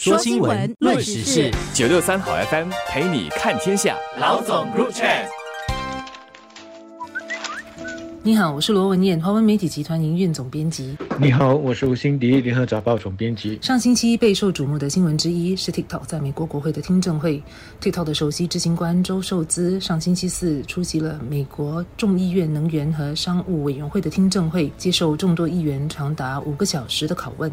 说新闻，论时事，九六三好 FM 陪你看天下。老总入场。你好，我是罗文燕，华文媒体集团营运总编辑。你好，我是吴欣迪，联合早报总编辑。上星期备受瞩目的新闻之一是 TikTok 在美国国会的听证会。TikTok 的首席执行官周受资上星期四出席了美国众议院能源和商务委员会的听证会，接受众多议员长达五个小时的拷问。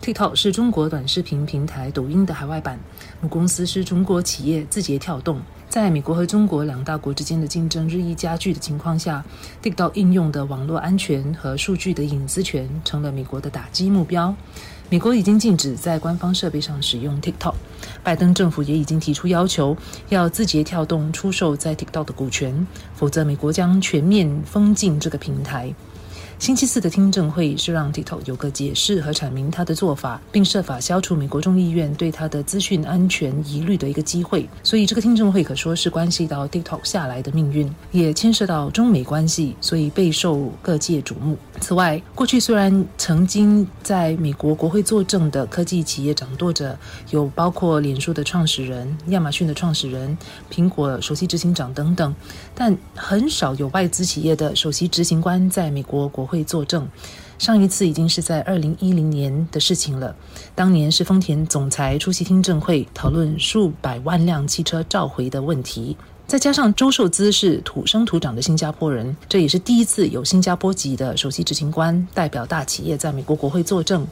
TikTok 是中国短视频平台抖音的海外版，母公司是中国企业字节跳动。在美国和中国两大国之间的竞争日益加剧的情况下，TikTok 应用的网络安全和数据的隐私权成了美国的打击目标。美国已经禁止在官方设备上使用 TikTok，拜登政府也已经提出要求，要字节跳动出售在 TikTok 的股权，否则美国将全面封禁这个平台。星期四的听证会是让 TikTok 有个解释和阐明他的做法，并设法消除美国众议院对他的资讯安全疑虑的一个机会。所以这个听证会可说是关系到 TikTok 下来的命运，也牵涉到中美关系，所以备受各界瞩目。此外，过去虽然曾经在美国国会作证的科技企业掌舵者有包括脸书的创始人、亚马逊的创始人、苹果首席执行长等等，但很少有外资企业的首席执行官在美国国。会作证，上一次已经是在二零一零年的事情了。当年是丰田总裁出席听证会，讨论数百万辆汽车召回的问题。再加上周受资是土生土长的新加坡人，这也是第一次有新加坡籍的首席执行官代表大企业在美国国会作证。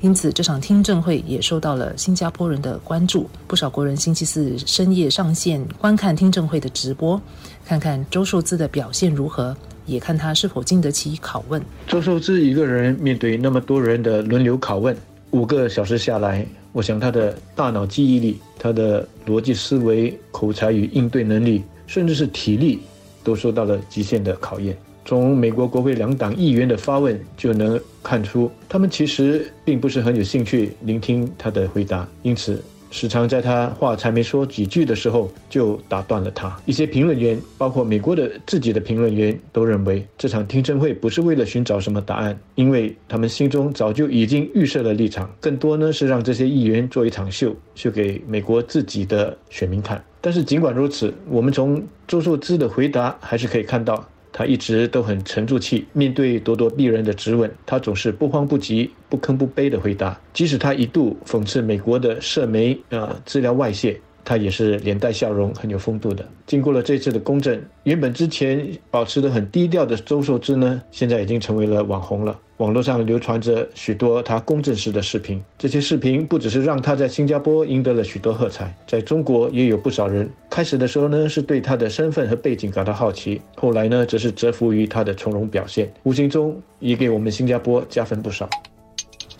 因此，这场听证会也受到了新加坡人的关注。不少国人星期四深夜上线观看听证会的直播，看看周受资的表现如何。也看他是否经得起拷问。周受之一个人面对那么多人的轮流拷问，五个小时下来，我想他的大脑记忆力、他的逻辑思维、口才与应对能力，甚至是体力，都受到了极限的考验。从美国国会两党议员的发问就能看出，他们其实并不是很有兴趣聆听他的回答，因此。时常在他话才没说几句的时候就打断了他。一些评论员，包括美国的自己的评论员，都认为这场听证会不是为了寻找什么答案，因为他们心中早就已经预设了立场，更多呢是让这些议员做一场秀，秀给美国自己的选民看。但是尽管如此，我们从周受之的回答还是可以看到。他一直都很沉住气，面对咄咄逼人的质问，他总是不慌不急、不吭不卑地回答。即使他一度讽刺美国的社媒啊资料外泄。他也是脸带笑容，很有风度的。经过了这次的公证，原本之前保持得很低调的周受之呢，现在已经成为了网红了。网络上流传着许多他公证时的视频，这些视频不只是让他在新加坡赢得了许多喝彩，在中国也有不少人。开始的时候呢，是对他的身份和背景感到好奇，后来呢，则是折服于他的从容表现，无形中也给我们新加坡加分不少。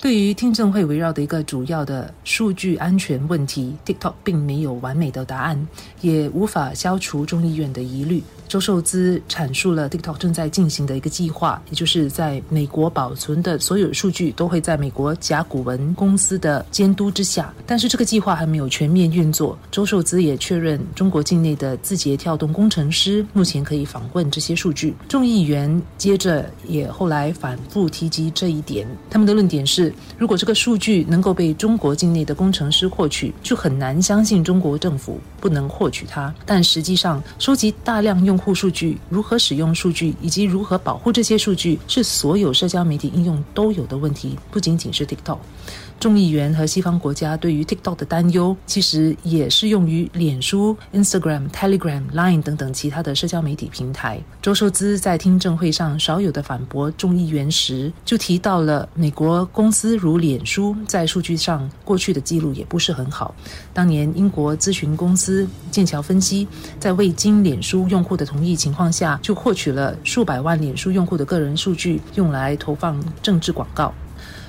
对于听证会围绕的一个主要的数据安全问题，TikTok 并没有完美的答案，也无法消除众议院的疑虑。周受资阐述了 TikTok 正在进行的一个计划，也就是在美国保存的所有数据都会在美国甲骨文公司的监督之下。但是这个计划还没有全面运作。周受资也确认，中国境内的字节跳动工程师目前可以访问这些数据。众议员接着也后来反复提及这一点，他们的论点是，如果这个数据能够被中国境内的工程师获取，就很难相信中国政府。不能获取它。但实际上，收集大量用户数据如何使用数据，以及如何保护这些数据，是所有社交媒体应用都有的问题，不仅仅是 TikTok。众议员和西方国家对于 TikTok 的担忧，其实也适用于脸书、Instagram、Telegram、Line 等等其他的社交媒体平台。周受资在听证会上少有的反驳众议员时，就提到了美国公司如脸书在数据上过去的记录也不是很好。当年英国咨询公司剑桥分析，在未经脸书用户的同意情况下，就获取了数百万脸书用户的个人数据，用来投放政治广告。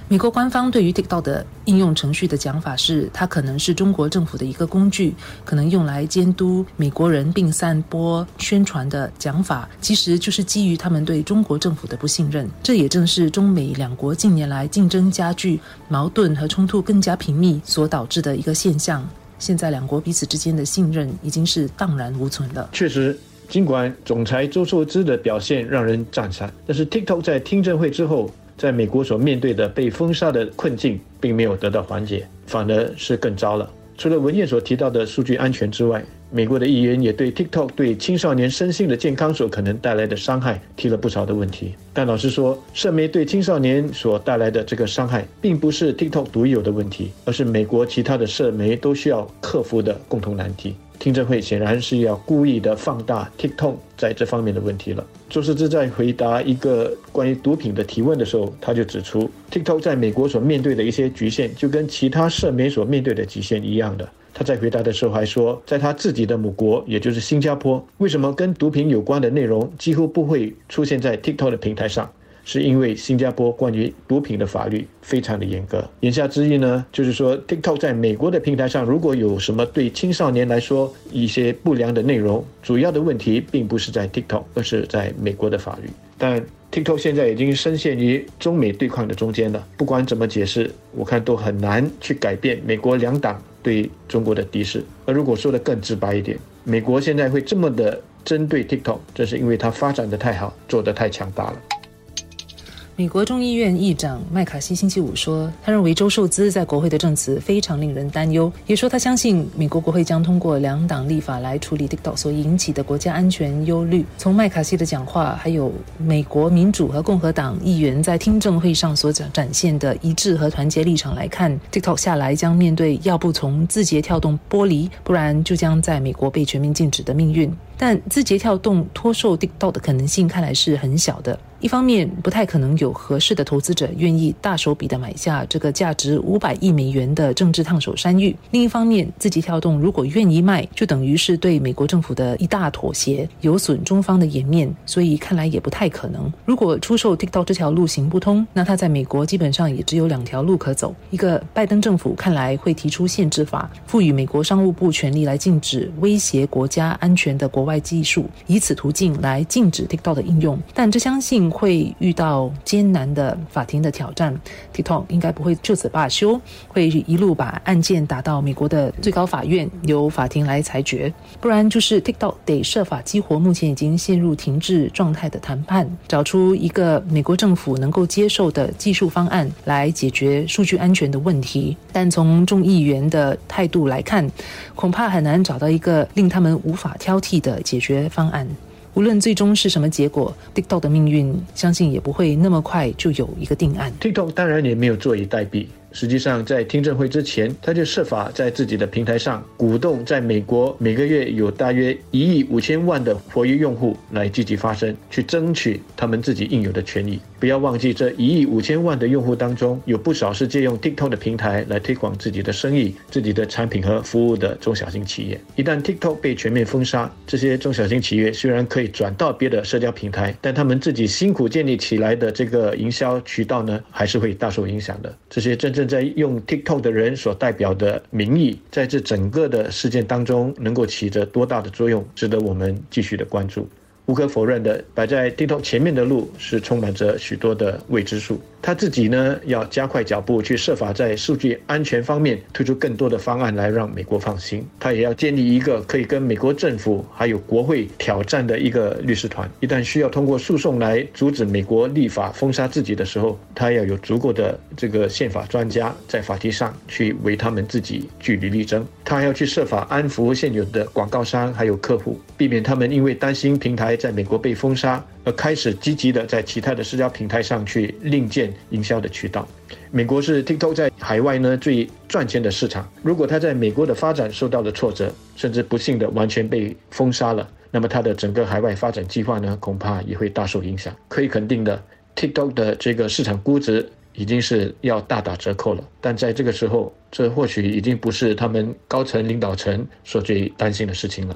美国官方对于 TikTok 的应用程序的讲法是，它可能是中国政府的一个工具，可能用来监督美国人并散播宣传的讲法，其实就是基于他们对中国政府的不信任。这也正是中美两国近年来竞争加剧、矛盾和冲突更加频密所导致的一个现象。现在两国彼此之间的信任已经是荡然无存了。确实，尽管总裁周受资的表现让人赞赏，但是 TikTok 在听证会之后。在美国所面对的被封杀的困境，并没有得到缓解，反而是更糟了。除了文件所提到的数据安全之外，美国的议员也对 TikTok 对青少年身心的健康所可能带来的伤害提了不少的问题。但老实说，社媒对青少年所带来的这个伤害，并不是 TikTok 独有的问题，而是美国其他的社媒都需要克服的共同难题。听证会显然是要故意的放大 TikTok 在这方面的问题了。周世之在回答一个关于毒品的提问的时候，他就指出，TikTok 在美国所面对的一些局限，就跟其他社媒所面对的局限一样的。他在回答的时候还说，在他自己的母国，也就是新加坡，为什么跟毒品有关的内容几乎不会出现在 TikTok 的平台上？是因为新加坡关于毒品的法律非常的严格。言下之意呢，就是说 TikTok 在美国的平台上，如果有什么对青少年来说一些不良的内容，主要的问题并不是在 TikTok，而是在美国的法律。但 TikTok 现在已经深陷于中美对抗的中间了。不管怎么解释，我看都很难去改变美国两党对中国的敌视。而如果说的更直白一点，美国现在会这么的针对 TikTok，这是因为它发展的太好，做得太强大了。美国众议院议长麦卡锡星期五说，他认为周受资在国会的证词非常令人担忧，也说他相信美国国会将通过两党立法来处理 TikTok 所引起的国家安全忧虑。从麦卡锡的讲话，还有美国民主和共和党议员在听证会上所展展现的一致和团结立场来看，TikTok 下来将面对要不从字节跳动剥离，不然就将在美国被全面禁止的命运。但字节跳动脱售 TikTok 的可能性看来是很小的。一方面，不太可能有合适的投资者愿意大手笔的买下这个价值五百亿美元的政治烫手山芋；另一方面，字节跳动如果愿意卖，就等于是对美国政府的一大妥协，有损中方的颜面，所以看来也不太可能。如果出售 TikTok 这条路行不通，那它在美国基本上也只有两条路可走：一个，拜登政府看来会提出限制法，赋予美国商务部权力来禁止威胁国家安全的国外技术，以此途径来禁止 TikTok 的应用。但这相信。会遇到艰难的法庭的挑战，TikTok 应该不会就此罢休，会一路把案件打到美国的最高法院，由法庭来裁决。不然就是 TikTok 得设法激活目前已经陷入停滞状态的谈判，找出一个美国政府能够接受的技术方案来解决数据安全的问题。但从众议员的态度来看，恐怕很难找到一个令他们无法挑剔的解决方案。无论最终是什么结果，TikTok 的命运相信也不会那么快就有一个定案。TikTok 当然也没有坐以待毙。实际上，在听证会之前，他就设法在自己的平台上鼓动，在美国每个月有大约一亿五千万的活跃用户来积极发声，去争取他们自己应有的权益。不要忘记，这一亿五千万的用户当中，有不少是借用 TikTok 的平台来推广自己的生意、自己的产品和服务的中小型企业。一旦 TikTok 被全面封杀，这些中小型企业虽然可以转到别的社交平台，但他们自己辛苦建立起来的这个营销渠道呢，还是会大受影响的。这些真正在用 TikTok 的人所代表的民意，在这整个的事件当中，能够起着多大的作用，值得我们继续的关注。无可否认的，摆在 dito 前面的路是充满着许多的未知数。他自己呢，要加快脚步去设法在数据安全方面推出更多的方案来让美国放心。他也要建立一个可以跟美国政府还有国会挑战的一个律师团。一旦需要通过诉讼来阻止美国立法封杀自己的时候，他要有足够的这个宪法专家在法庭上去为他们自己据理力争。他还要去设法安抚现有的广告商还有客户，避免他们因为担心平台在美国被封杀。而开始积极的在其他的社交平台上去另建营销的渠道。美国是 TikTok 在海外呢最赚钱的市场。如果它在美国的发展受到了挫折，甚至不幸的完全被封杀了，那么它的整个海外发展计划呢恐怕也会大受影响。可以肯定的，TikTok 的这个市场估值已经是要大打折扣了。但在这个时候，这或许已经不是他们高层领导层所最担心的事情了。